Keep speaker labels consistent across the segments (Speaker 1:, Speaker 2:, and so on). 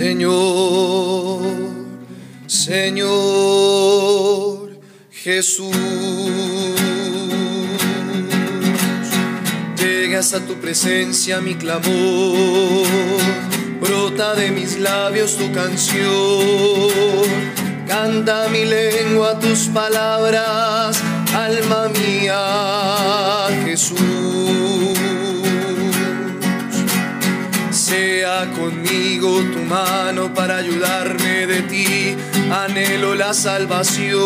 Speaker 1: Señor, Señor Jesús. Llegas a tu presencia mi clamor, brota de mis labios tu canción, canta mi lengua tus palabras, alma mía Jesús. Sea conmigo tu mano para ayudarme de ti, anhelo la salvación.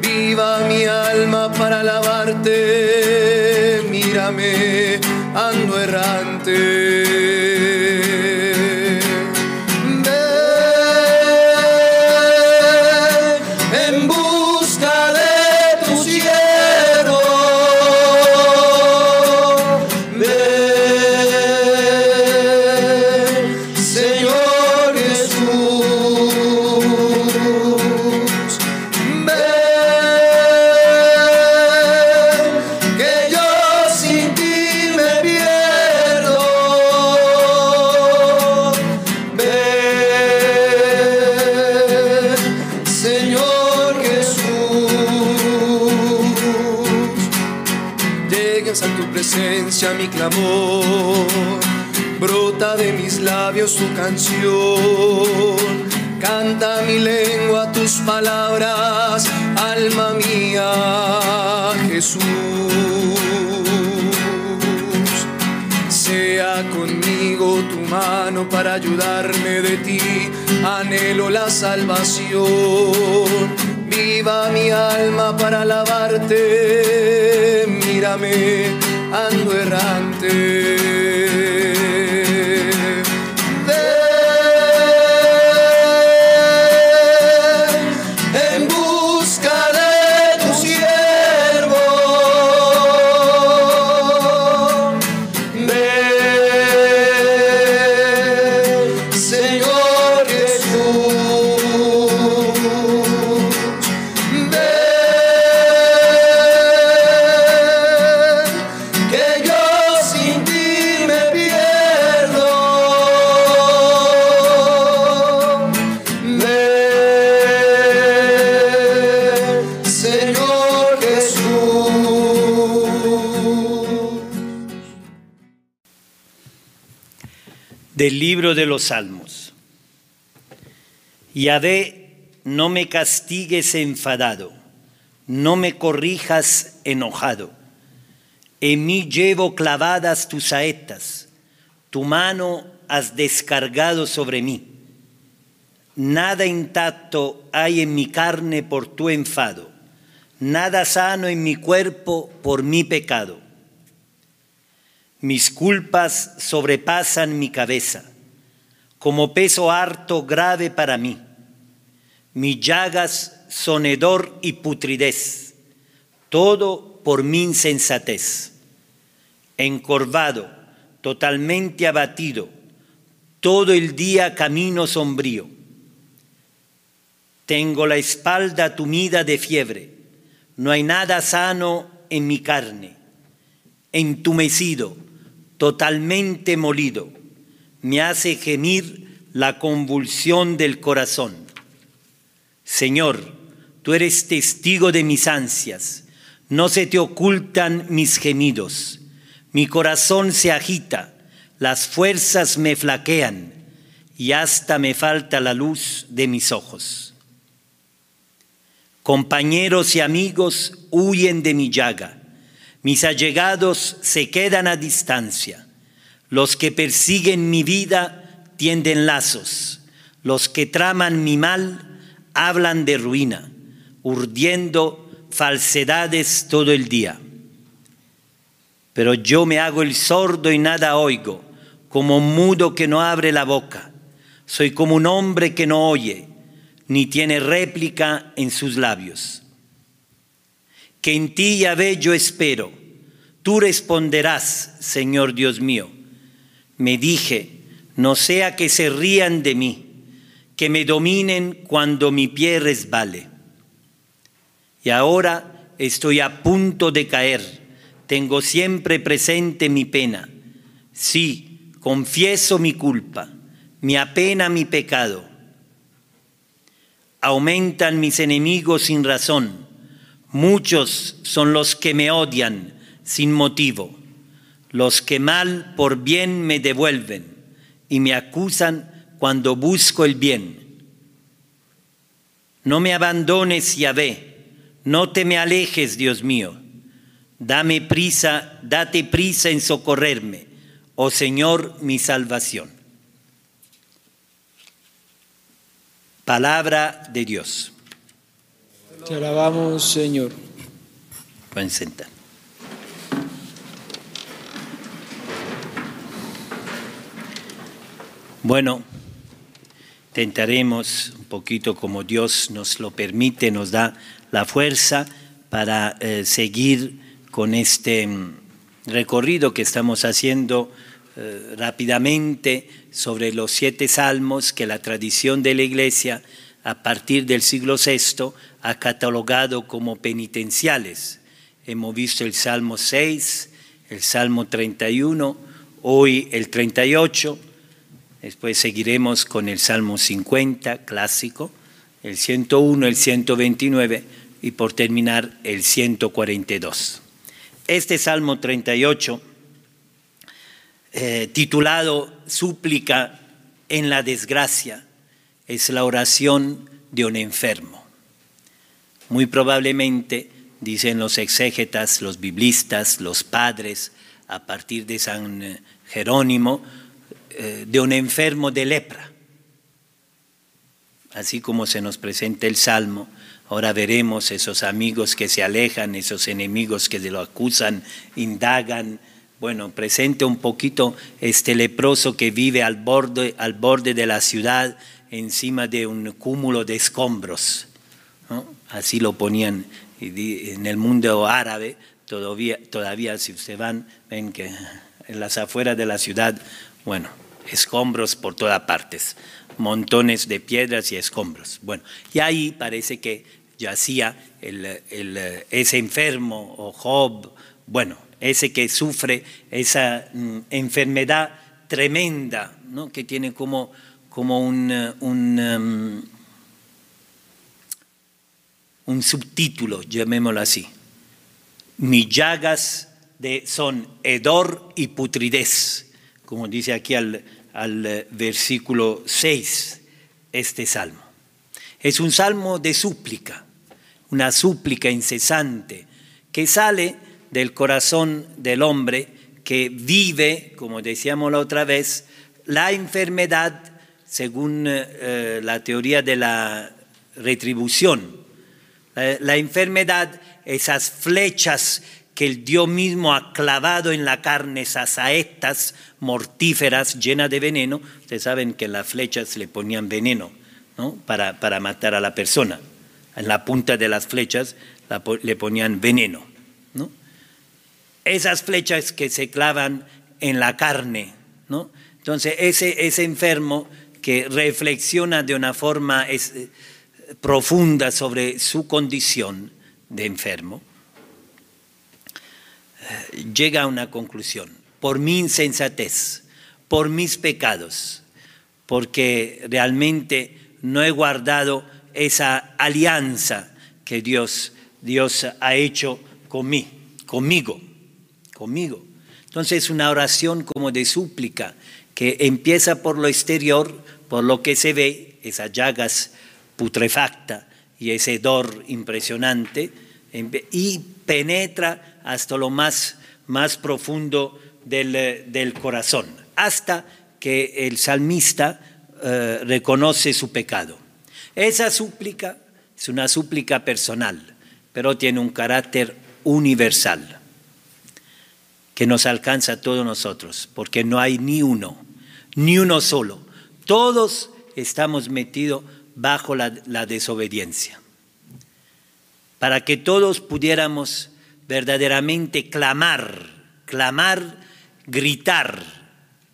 Speaker 1: Viva mi alma para alabarte, mírame, ando errante. Canción, canta mi lengua tus palabras, alma mía, Jesús. Sea conmigo tu mano para ayudarme de ti, anhelo la salvación. Viva mi alma para alabarte, mírame, ando errante.
Speaker 2: Del libro de los Salmos. Yahvé, no me castigues enfadado, no me corrijas enojado. En mí llevo clavadas tus saetas, tu mano has descargado sobre mí. Nada intacto hay en mi carne por tu enfado, nada sano en mi cuerpo por mi pecado. Mis culpas sobrepasan mi cabeza, como peso harto grave para mí. Mis llagas son hedor y putridez, todo por mi insensatez. Encorvado, totalmente abatido, todo el día camino sombrío. Tengo la espalda tumida de fiebre, no hay nada sano en mi carne. Entumecido, totalmente molido, me hace gemir la convulsión del corazón. Señor, tú eres testigo de mis ansias, no se te ocultan mis gemidos. Mi corazón se agita, las fuerzas me flaquean y hasta me falta la luz de mis ojos. Compañeros y amigos huyen de mi llaga, mis allegados se quedan a distancia, los que persiguen mi vida tienden lazos, los que traman mi mal hablan de ruina, urdiendo falsedades todo el día. Pero yo me hago el sordo y nada oigo, como un mudo que no abre la boca. Soy como un hombre que no oye, ni tiene réplica en sus labios. Que en ti, Yahvé, yo espero. Tú responderás, Señor Dios mío. Me dije, no sea que se rían de mí, que me dominen cuando mi pie resbale. Y ahora estoy a punto de caer. Tengo siempre presente mi pena. Sí, confieso mi culpa. me apena mi pecado. Aumentan mis enemigos sin razón. Muchos son los que me odian sin motivo, los que mal por bien me devuelven y me acusan cuando busco el bien. No me abandones, Yahvé, no te me alejes, Dios mío. Dame prisa, date prisa en socorrerme, oh Señor, mi salvación. Palabra de Dios.
Speaker 3: Te alabamos, Señor.
Speaker 2: Pueden sentar. Bueno, tentaremos un poquito como Dios nos lo permite, nos da la fuerza para eh, seguir con este mm, recorrido que estamos haciendo eh, rápidamente sobre los siete salmos que la tradición de la Iglesia a partir del siglo VI ha catalogado como penitenciales. Hemos visto el Salmo 6, el Salmo 31, hoy el 38, después seguiremos con el Salmo 50, clásico, el 101, el 129 y por terminar el 142. Este Salmo 38, eh, titulado Súplica en la desgracia, es la oración de un enfermo. Muy probablemente, dicen los exégetas, los biblistas, los padres, a partir de San Jerónimo, eh, de un enfermo de lepra. Así como se nos presenta el Salmo, ahora veremos esos amigos que se alejan, esos enemigos que se lo acusan, indagan. Bueno, presente un poquito este leproso que vive al borde, al borde de la ciudad, encima de un cúmulo de escombros. Así lo ponían en el mundo árabe, todavía, todavía si ustedes van, ven que en las afueras de la ciudad, bueno, escombros por todas partes, montones de piedras y escombros. Bueno, y ahí parece que yacía el, ese enfermo o Job, bueno, ese que sufre esa mm, enfermedad tremenda, ¿no? que tiene como como un, um, un, subtítulo, llamémoslo así. Mis llagas de, son hedor y putridez, como dice aquí al, al eh, versículo 6 este salmo. Es un salmo de súplica, una súplica incesante que sale del corazón del hombre que vive, como decíamos la otra vez, la enfermedad según eh, eh, la teoría de la retribución. La, enfermedad, esas flechas que el Dios mismo ha clavado en la carne, esas saetas mortíferas llenas de veneno, ustedes saben que en las flechas le ponían veneno ¿no? para, para matar a la persona. En la punta de las flechas le ponían veneno. ¿no? Esas flechas que se clavan en la carne. Entonces, ese, ese enfermo que reflexiona de una forma eh, profunda sobre su condición de enfermo, llega a una conclusión. Por mi insensatez, por mis pecados, porque realmente no he guardado esa alianza que Dios, Dios ha hecho conmigo, conmigo, conmigo. Entonces una oración como de súplica que empieza por lo exterior, por lo que se ve, esas llagas putrefacta y ese hedor impresionante, y penetra hasta lo más, más profundo del, corazón, hasta que el salmista eh, reconoce su pecado. Esa súplica es una súplica personal, pero tiene un carácter universal que nos alcanza a todos nosotros, porque no hay ni uno, ni uno solo todos estamos metidos bajo la, desobediencia. Para que todos pudiéramos verdaderamente clamar, clamar, gritar,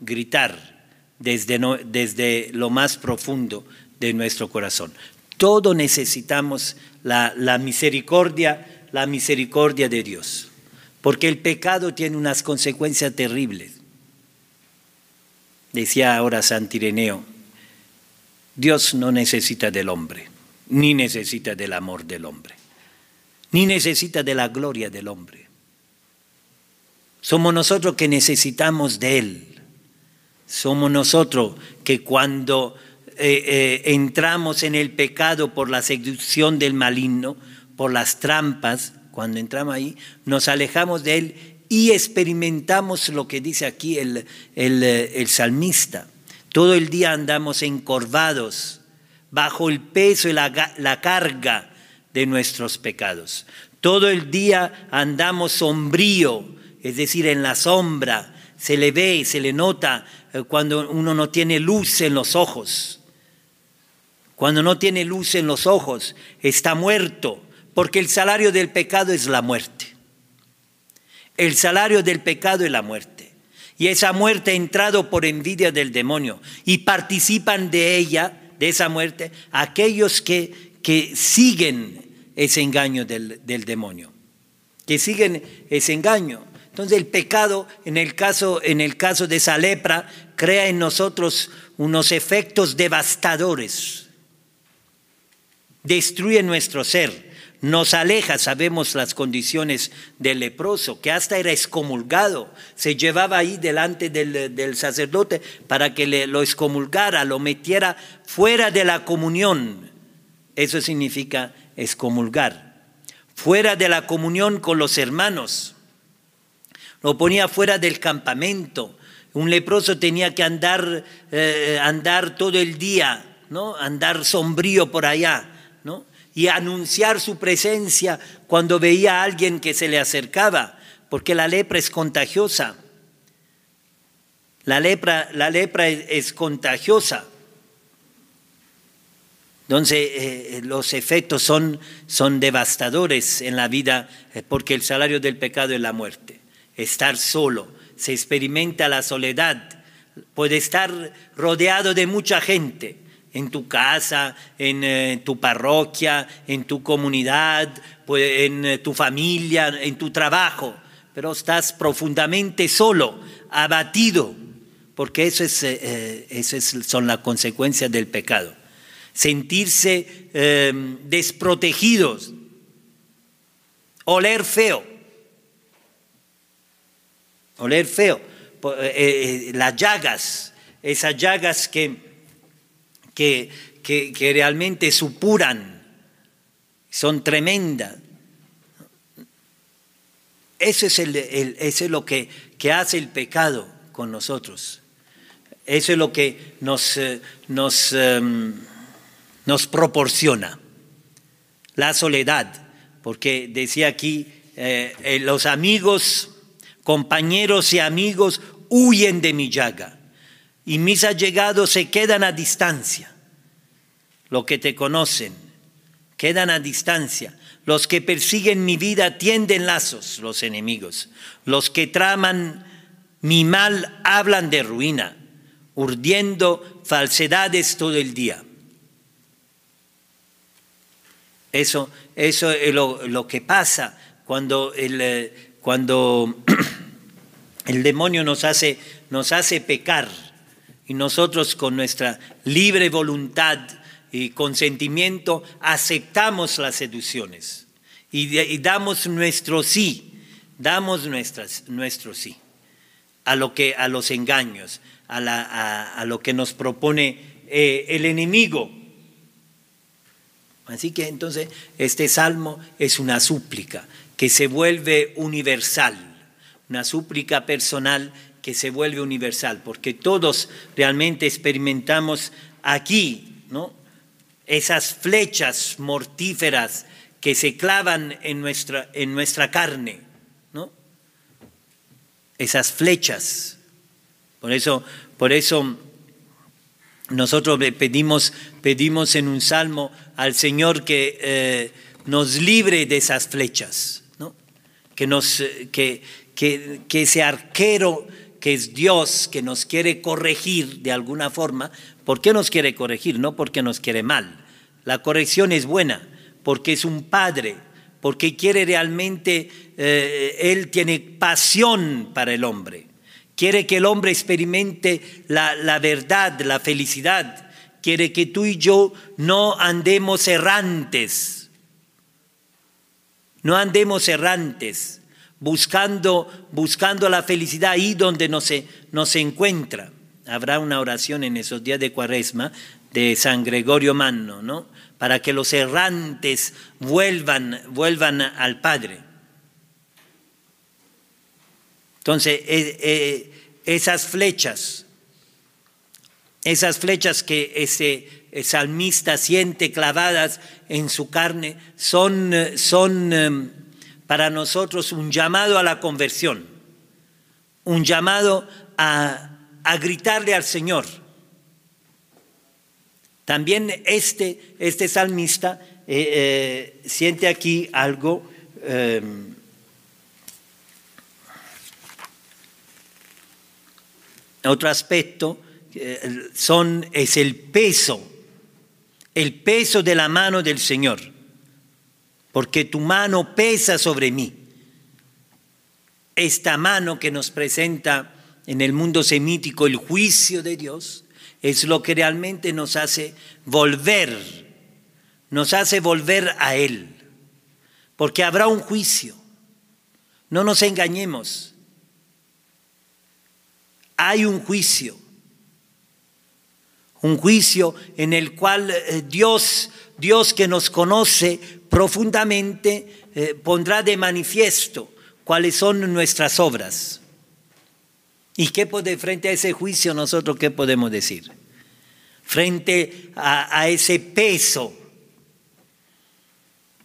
Speaker 2: gritar desde, desde lo más profundo de nuestro corazón. Todos necesitamos la, la misericordia, la misericordia de Dios, porque el pecado tiene unas consecuencias terribles. Decía ahora Santireneo, Dios no necesita del hombre, ni necesita del amor del hombre, ni necesita de la gloria del hombre. Somos nosotros que necesitamos de Él. Somos nosotros que cuando eh, eh, entramos en el pecado por la seducción del maligno, por las trampas, cuando entramos ahí, nos alejamos de Él y experimentamos lo que dice aquí el, el, salmista. Todo el día andamos encorvados bajo el peso y la, la carga de nuestros pecados. Todo el día andamos sombrío, es decir, en la sombra. Se le ve, se le nota eh, cuando uno no tiene luz en los ojos. Cuando no tiene luz en los ojos, está muerto, porque el salario del pecado es la muerte. El salario del pecado es la muerte. Y esa muerte ha entrado por envidia del demonio. Y participan de ella, de esa muerte, aquellos que, que siguen ese engaño del, del demonio. Que siguen ese engaño. Entonces el pecado, en el caso, en el caso de esa lepra, crea en nosotros unos efectos devastadores. Destruye nuestro ser, nos aleja, sabemos las condiciones del leproso, que hasta era excomulgado, se llevaba ahí delante del, sacerdote para que le, lo excomulgara, lo metiera fuera de la comunión. Eso significa excomulgar, fuera de la comunión con los hermanos lo ponía fuera del campamento. Un leproso tenía que andar, eh, andar todo el día, ¿no? andar sombrío por allá, ¿no? y anunciar su presencia cuando veía a alguien que se le acercaba, porque la lepra es contagiosa. La lepra, la lepra es, contagiosa. Entonces, eh, los efectos son, son devastadores en la vida, eh, porque el salario del pecado es la muerte estar solo, se experimenta la soledad, puede estar rodeado de mucha gente, en tu casa, en eh, tu parroquia, en tu comunidad, en eh, tu familia, en tu trabajo, pero estás profundamente solo, abatido, porque eso, es, eh, son las consecuencias del pecado. Sentirse desprotegidos, oler feo oler feo, eh, eh, las llagas, esas llagas que, que, que, realmente supuran, son tremendas. Eso es, el, eso es lo que, que, hace el pecado con nosotros. Eso es lo que nos, eh, nos, em, nos proporciona. La soledad, porque decía aquí, los amigos compañeros y amigos huyen de mi llaga y mis allegados se quedan a distancia. Los que te conocen quedan a distancia. Los que persiguen mi vida tienden lazos, los enemigos. Los que traman mi mal hablan de ruina, urdiendo falsedades todo el día. Eso, eso es lo, que pasa cuando el, eh, cuando el demonio nos hace, nos hace pecar y nosotros con nuestra libre voluntad y consentimiento aceptamos las seducciones y, damos nuestro sí, damos nuestras, nuestro sí a, lo que, a los engaños, a, la, a, lo que nos propone eh, el enemigo. Así que entonces este salmo es una súplica que se vuelve universal, una súplica personal que se vuelve universal, porque todos realmente experimentamos aquí, ¿no? Esas flechas mortíferas que se clavan en nuestra, en nuestra carne, ¿no? Esas flechas. Por eso, por eso nosotros pedimos, pedimos en un salmo al Señor que eh, nos libre de esas flechas que, nos, que, que, que ese arquero que es Dios, que nos quiere corregir de alguna forma, ¿por qué nos quiere corregir? No porque nos quiere mal. La corrección es buena, porque es un padre, porque quiere realmente, eh, Él tiene pasión para el hombre, quiere que el hombre experimente la, la verdad, la felicidad, quiere que tú y yo no andemos errantes, no andemos errantes, buscando, buscando la felicidad ahí donde no se, no se encuentra. Habrá una oración en esos días de cuaresma de San Gregorio Magno, ¿no? Para que los errantes vuelvan, vuelvan al Padre. Entonces, eh, eh, esas flechas, esas flechas que ese salmista siente clavadas en su carne, son, son em, para nosotros un llamado a la conversión, un llamado a, a gritarle al Señor. También este, este salmista eh, siente aquí algo em, Otro aspecto son, es el peso, el peso de la mano del Señor, porque tu mano pesa sobre mí. Esta mano que nos presenta en el mundo semítico el juicio de Dios es lo que realmente nos hace volver, nos hace volver a Él, porque habrá un juicio. No nos engañemos hay un juicio, un juicio en el cual eh, Dios, Dios que nos conoce profundamente, eh, pondrá de manifiesto cuáles son nuestras obras. ¿Y qué puede, frente a ese juicio nosotros qué podemos decir? Frente a, a ese peso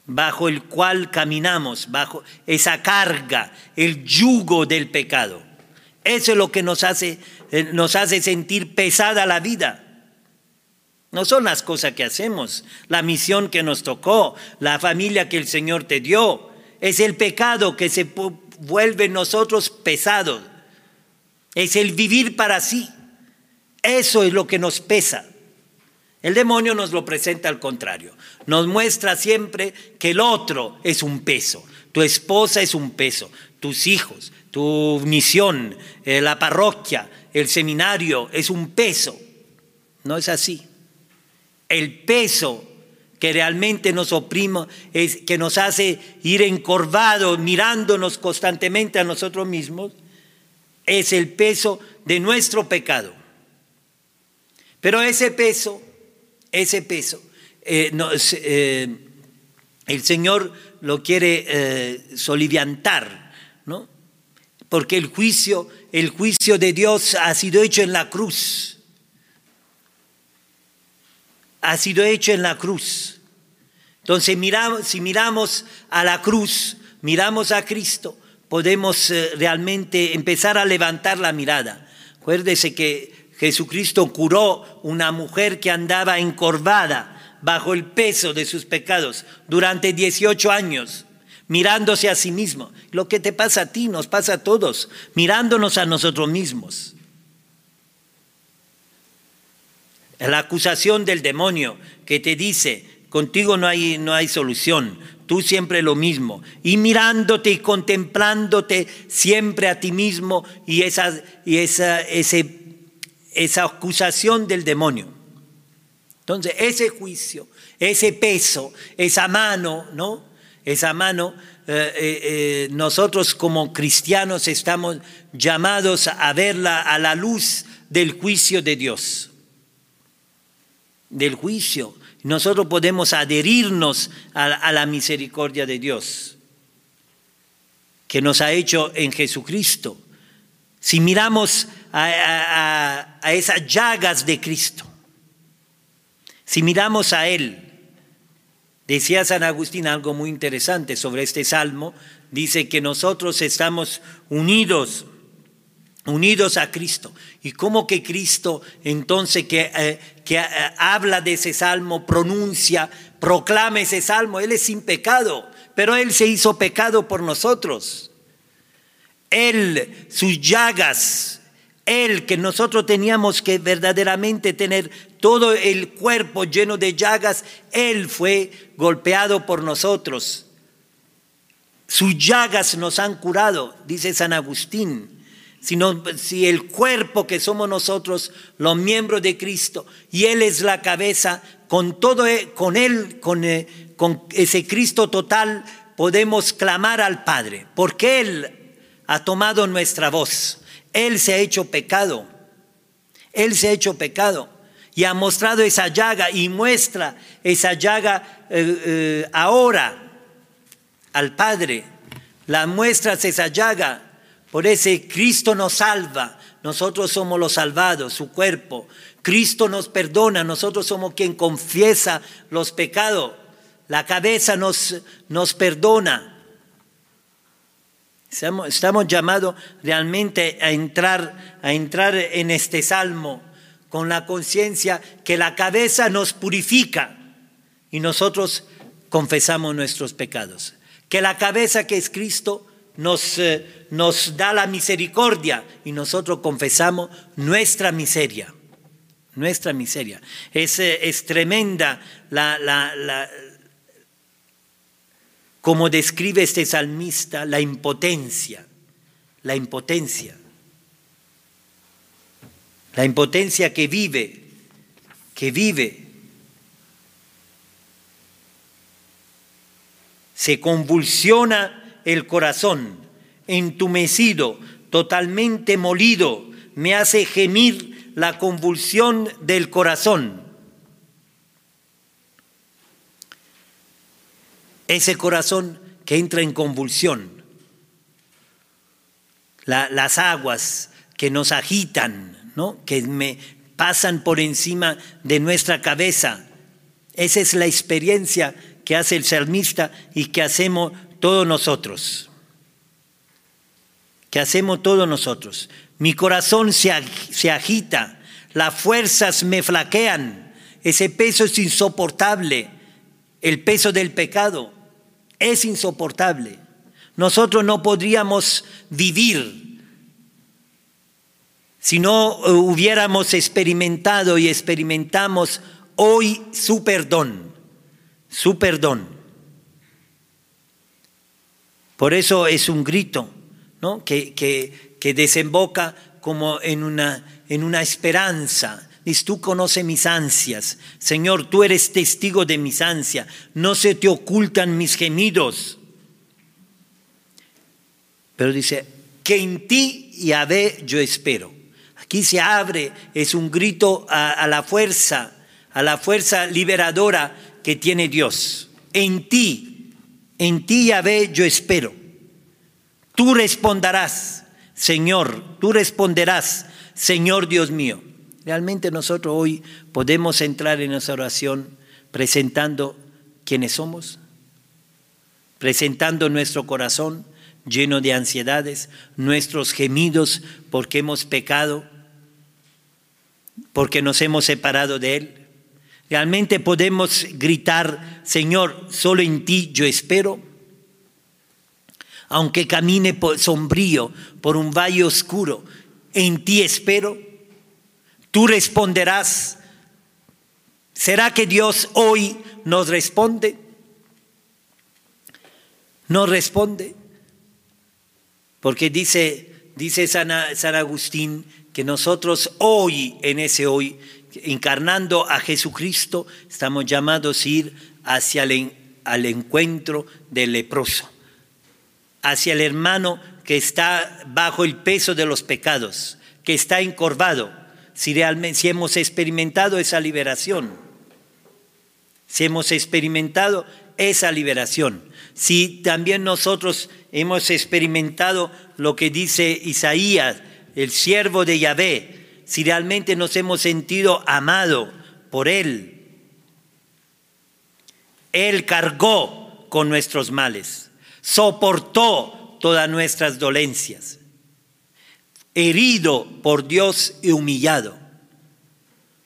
Speaker 2: bajo el cual caminamos, bajo esa carga, el yugo del pecado. Eso es lo que nos hace, eh, nos hace sentir pesada la vida. No son las cosas que hacemos, la misión que nos tocó, la familia que el Señor te dio. Es el pecado que se vuelve nosotros pesado. Es el vivir para sí. Eso es lo que nos pesa. El demonio nos lo presenta al contrario. Nos muestra siempre que el otro es un peso. Tu esposa es un peso. Tus hijos, tu misión, eh, la parroquia, el seminario, es un peso. No es así. El peso que realmente nos oprime, es, que nos hace ir encorvados, mirándonos constantemente a nosotros mismos, es el peso de nuestro pecado. Pero ese peso, ese peso, eh, eh, el Señor lo quiere soliviantar. Porque el juicio, el juicio de Dios ha sido hecho en la cruz. Ha sido hecho en la cruz. Entonces, miramos, si miramos a la cruz, miramos a Cristo, podemos eh, realmente empezar a levantar la mirada. Acuérdese que Jesucristo curó una mujer que andaba encorvada bajo el peso de sus pecados durante 18 años mirándose a sí mismo. Lo que te pasa a ti nos pasa a todos, mirándonos a nosotros mismos. La acusación del demonio que te dice, contigo no hay, no hay solución, tú siempre lo mismo, y mirándote y contemplándote siempre a ti mismo y esa, y esa, ese, esa acusación del demonio. Entonces, ese juicio, ese peso, esa mano, ¿no? Esa mano, eh, eh, eh, nosotros como cristianos estamos llamados a verla a la luz del juicio de Dios. Del juicio. Nosotros podemos adherirnos a, la misericordia de Dios que nos ha hecho en Jesucristo. Si miramos a, a esas llagas de Cristo, si miramos a Él, Decía San Agustín algo muy interesante sobre este salmo. Dice que nosotros estamos unidos, unidos a Cristo. ¿Y cómo que Cristo entonces que, eh, que eh, habla de ese salmo, pronuncia, proclama ese salmo? Él es sin pecado, pero Él se hizo pecado por nosotros. Él, sus llagas, él que nosotros teníamos que verdaderamente tener todo el cuerpo lleno de llagas, Él fue golpeado por nosotros. Sus llagas nos han curado, dice San Agustín. sino si el cuerpo que somos nosotros, los miembros de Cristo, y Él es la cabeza, con todo, e- con Él, eh, con ese Cristo total, podemos clamar al Padre, porque Él ha tomado nuestra voz, Él se ha hecho pecado, Él se ha hecho pecado y ha mostrado esa llaga y muestra esa llaga eh, eh, ahora al Padre, la muestras esa llaga, por ese Cristo nos salva, nosotros somos los salvados, su cuerpo. Cristo nos perdona, nosotros somos quien confiesa los pecados. La cabeza nos, nos perdona. Estamos, llamados realmente a entrar, a entrar en este salmo con la conciencia que la cabeza nos purifica y nosotros confesamos nuestros pecados. Que la cabeza que es Cristo nos, eh, nos da la misericordia y nosotros confesamos nuestra miseria, nuestra miseria. Es, eh, es tremenda la, la, como describe este salmista, la impotencia, la impotencia, la impotencia que vive, que vive. Se convulsiona el corazón, entumecido, totalmente molido, me hace gemir la convulsión del corazón. Ese corazón que entra en convulsión, la, las aguas que nos agitan, ¿no? que me pasan por encima de nuestra cabeza. Esa es la experiencia que hace el salmista y que hacemos todos nosotros. Que hacemos todos nosotros. Mi corazón se, se agita, las fuerzas me flaquean, ese peso es insoportable, el peso del pecado es insoportable. Nosotros no podríamos vivir si no hubiéramos experimentado y experimentamos hoy su perdón, su perdón. Por eso es un grito ¿no? que, que, que desemboca como en una, en una esperanza. Dices, tú conoces mis ansias. Señor, tú eres testigo de mis ansias. No se te ocultan mis gemidos. Pero dice, que en ti, Yahvé, yo espero. Aquí se abre, es un grito a, a la fuerza, a la fuerza liberadora que tiene Dios. En ti, en ti, Yahvé, yo espero. Tú responderás, Señor, tú responderás, Señor Dios mío. Realmente nosotros hoy podemos entrar en esa oración presentando quiénes somos, presentando nuestro corazón lleno de ansiedades, nuestros gemidos porque hemos pecado, porque nos hemos separado de Él. Realmente podemos gritar, Señor, solo en ti yo espero. Aunque camine por, sombrío por un valle oscuro, en ti espero. Tú responderás. ¿Será que Dios hoy nos responde? No responde. Porque dice, dice San, San, Agustín que nosotros hoy, en ese hoy, encarnando a Jesucristo, estamos llamados a ir hacia el al encuentro del leproso, hacia el hermano que está bajo el peso de los pecados, que está encorvado, si realmente si hemos experimentado esa liberación, si hemos experimentado esa liberación, si también nosotros hemos experimentado lo que dice Isaías, el siervo de Yahvé, si realmente nos hemos sentido amado por Él. Él cargó con nuestros males, soportó todas nuestras dolencias, herido por Dios y humillado.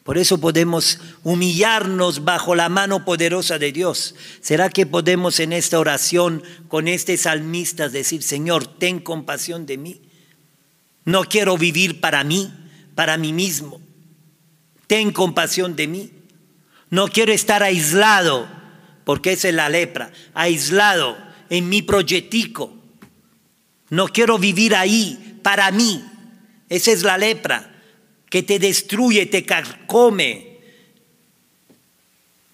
Speaker 2: Por eso podemos humillarnos bajo la mano poderosa de Dios. ¿Será que podemos en esta oración con este salmista decir, Señor, ten compasión de mí? No quiero vivir para mí, para mí mismo. Ten compasión de mí. No quiero estar aislado, porque esa es la lepra, aislado en mi proyectico. No quiero vivir ahí para mí, Esa es la lepra que te destruye, te carcome.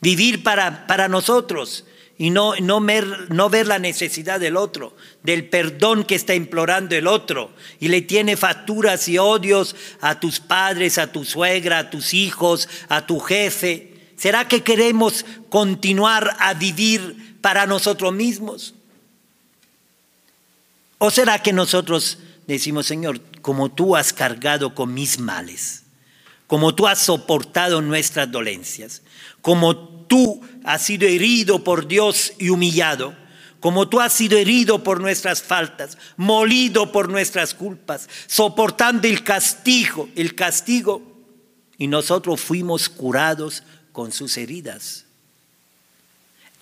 Speaker 2: Vivir para, para nosotros y no, no, ver, no ver la necesidad del otro, del perdón que está implorando el otro, y le tiene facturas y odios a tus padres, a tu suegra, a tus hijos, a tu jefe. ¿Será que queremos continuar a vivir para nosotros mismos? ¿O será que nosotros decimos, Señor, como tú has cargado con mis males, como tú has soportado nuestras dolencias, como tú has sido herido por Dios y humillado, como tú has sido herido por nuestras faltas, molido por nuestras culpas, soportando el castigo, el castigo, y nosotros fuimos curados con sus heridas.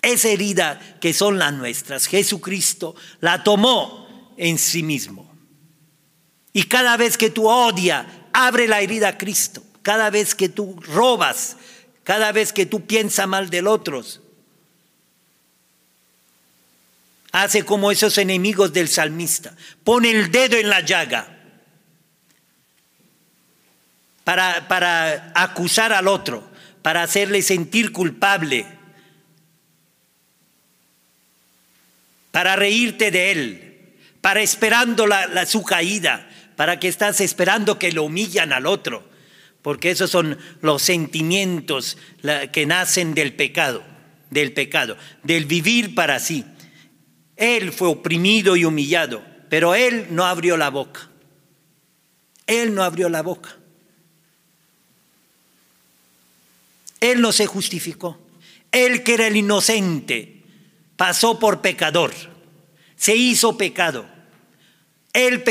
Speaker 2: Esa herida que son las nuestras, Jesucristo la tomó en sí mismo. Y cada vez que tú odias, abre la herida a Cristo. Cada vez que tú robas, cada vez que tú piensas mal del otro, hace como esos enemigos del salmista. Pone el dedo en la llaga para, para acusar al otro, para hacerle sentir culpable, para reírte de él, para esperando la, su caída, para que estás esperando que lo humillan al otro porque esos son los sentimientos que nacen del pecado, del pecado, del vivir para sí. Él fue oprimido y humillado, pero él no abrió la boca. Él no abrió la boca. Él no se justificó. Él que era el inocente pasó por pecador, se hizo pecado. Él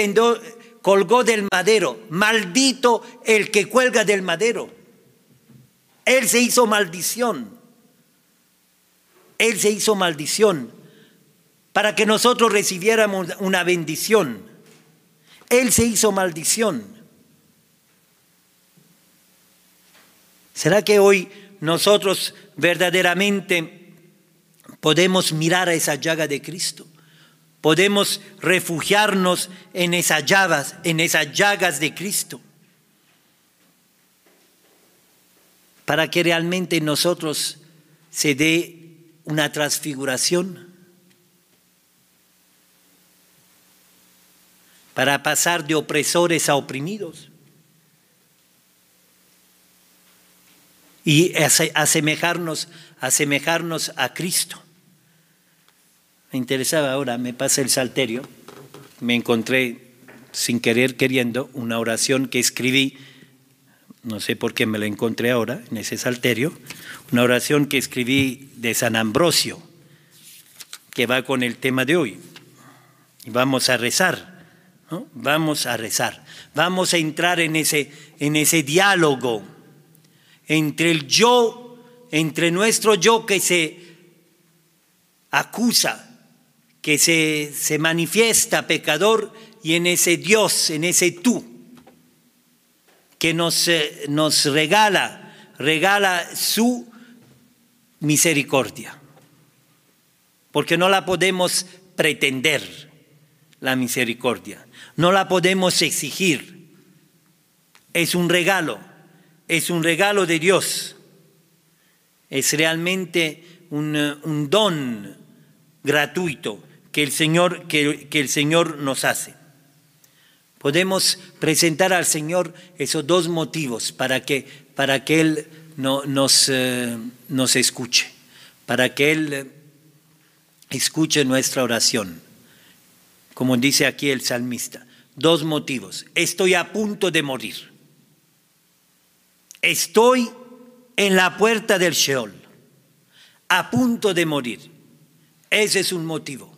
Speaker 2: colgó del madero. Maldito el que cuelga del madero. Él se hizo maldición. Él se hizo maldición para que nosotros recibiéramos una bendición. Él se hizo maldición. ¿Será que hoy nosotros verdaderamente podemos mirar a esa llaga de Cristo? Podemos refugiarnos en esas llagas, en esas llagas de Cristo. Para que realmente nosotros se dé una transfiguración. Para pasar de opresores a oprimidos. Y asemejarnos, asemejarnos a Cristo. Me interesaba ahora, me pasa el salterio, me encontré sin querer queriendo una oración que escribí, no sé por qué me la encontré ahora en ese salterio, una oración que escribí de San Ambrosio, que va con el tema de hoy. Y vamos a rezar, vamos a rezar, vamos a entrar en ese, en ese diálogo entre el yo, entre nuestro yo que se acusa que se, se manifiesta pecador y en ese Dios, en ese tú, que nos, eh, nos regala, regala su misericordia. Porque no la podemos pretender, la misericordia. No la podemos exigir. Es un regalo, es un regalo de Dios. Es realmente un, un don gratuito que el Señor, que, el Señor nos hace. Podemos presentar al Señor esos dos motivos para que, para que Él no, nos, eh, nos escuche, para que Él escuche nuestra oración. Como dice aquí el salmista, dos motivos. Estoy a punto de morir. Estoy en la puerta del Sheol, a punto de morir. Ese es un motivo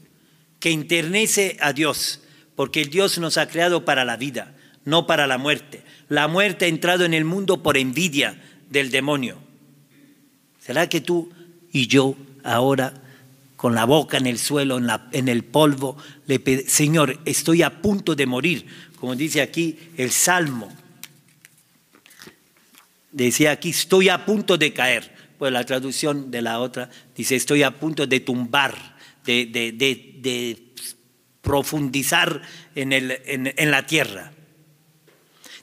Speaker 2: que internece a Dios, porque el Dios nos ha creado para la vida, no para la muerte. La muerte ha entrado en el mundo por envidia del demonio. ¿Será que tú y yo ahora, con la boca en el suelo, en, el polvo, le Señor, estoy a punto de morir, como dice aquí el Salmo? Decía aquí, estoy a punto de caer. Pues la traducción de la otra dice, estoy a punto de tumbar de, profundizar en, la tierra.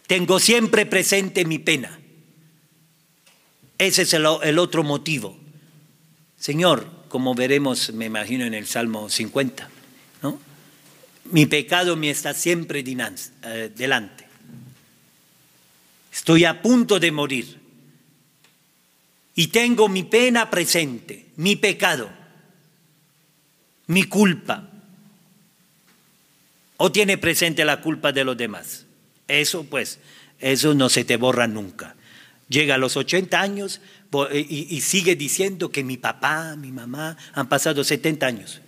Speaker 2: Tengo siempre presente mi pena. Ese es el, otro motivo. Señor, como veremos, me imagino en el Salmo 50, ¿no? Mi pecado me está siempre eh, delante. Estoy a punto de morir. Y tengo mi pena presente, mi pecado, mi culpa. ¿O tiene presente la culpa de los demás? Eso pues, eso no se te borra nunca. Llega a los 80 años y, y sigue diciendo que mi papá, mi mamá han pasado 70 años.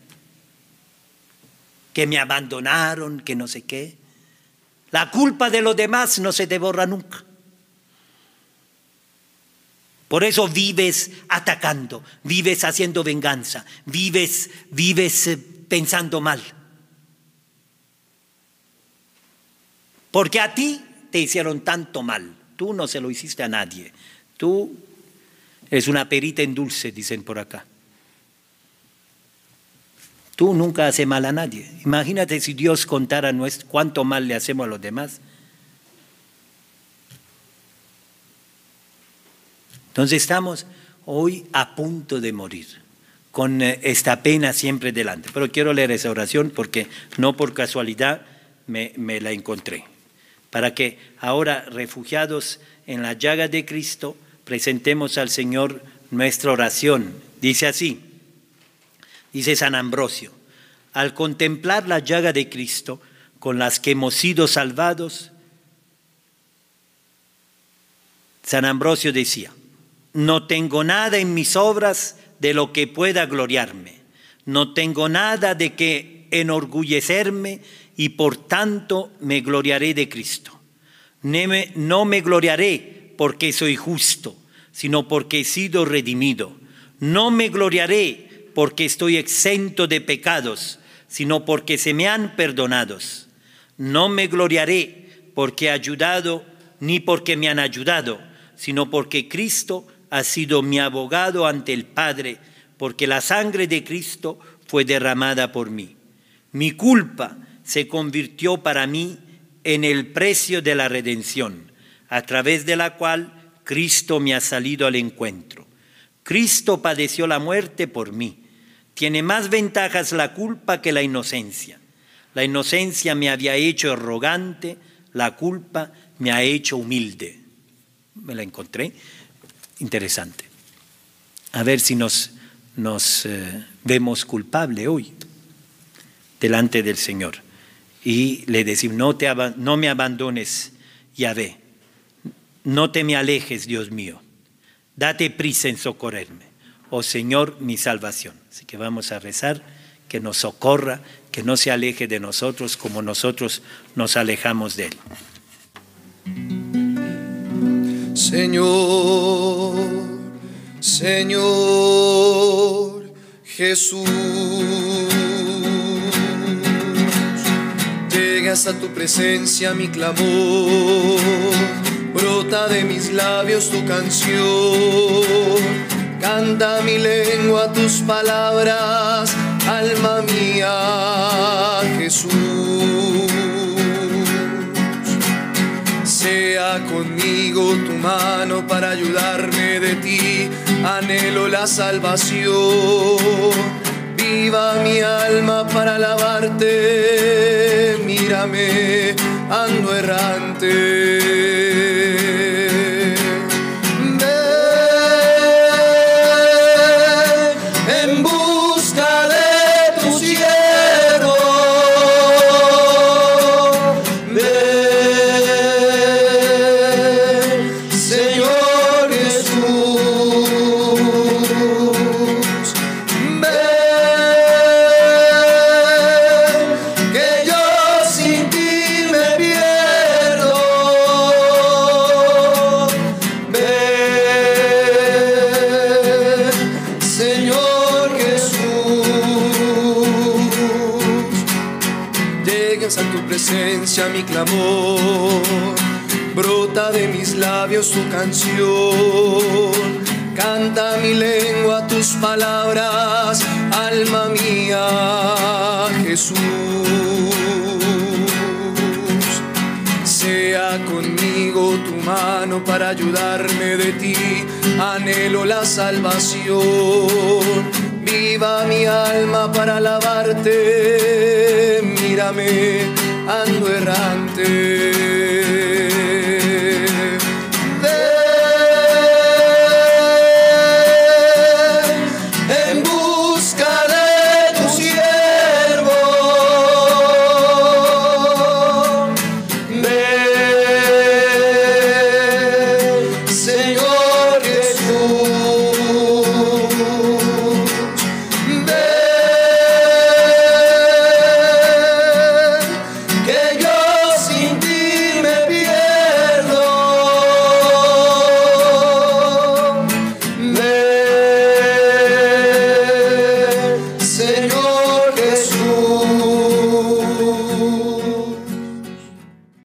Speaker 2: Que me abandonaron, que no sé qué. La culpa de los demás no se te borra nunca. Por eso vives atacando, vives haciendo venganza, vives, vives eh, pensando mal. Porque a ti te hicieron tanto mal, tú no se lo hiciste a nadie. Tú eres una perita en dulce, dicen por acá. Tú nunca haces mal a nadie. Imagínate si Dios contara cuánto mal le hacemos a los demás. Entonces estamos hoy a punto de morir, con eh, esta pena siempre delante. Pero quiero leer esa oración porque no por casualidad me, me la encontré. Para que ahora, refugiados en la llaga de Cristo, presentemos al Señor nuestra oración. Dice así, dice San Ambrosio, al contemplar la llaga de Cristo con las que hemos sido salvados, San Ambrosio decía, no tengo nada en mis obras de lo que pueda gloriarme, no tengo nada de que enorgullecerme y por tanto me gloriaré de Cristo. No me gloriaré porque soy justo, sino porque he sido redimido. No me gloriaré porque estoy exento de pecados, sino porque se me han perdonados. No me gloriaré porque he ayudado, ni porque me han ayudado, sino porque Cristo ha sido mi abogado ante el Padre, porque la sangre de Cristo fue derramada por mí. Mi culpa se convirtió para mí en el precio de la redención, a través de la cual Cristo me ha salido al encuentro. Cristo padeció la muerte por mí. Tiene más ventajas la culpa que la inocencia. La inocencia me había hecho arrogante, la culpa me ha hecho humilde. Me la encontré. Interesante. A ver si nos, nos eh, vemos culpable hoy delante del Señor. Y le decimos, no, te, no me abandones, Yahvé. No te me alejes, Dios mío. Date prisa en socorrerme. Oh Señor, mi salvación. Así que vamos a rezar, que nos socorra, que no se aleje de nosotros como nosotros nos alejamos de Él.
Speaker 1: Señor, Señor Jesús, llega hasta tu presencia mi clamor, brota de mis labios tu canción, canta mi lengua tus palabras, alma mía Jesús sea conmigo tu mano para ayudarme de ti, anhelo la salvación. Viva mi alma para alabarte, mírame, ando errante. Alma mía Jesús. Sea sea conmigo tu mano para ayudarme de ti, anhelo la salvación. Viva mi alma para alabarte, mírame, ando errante.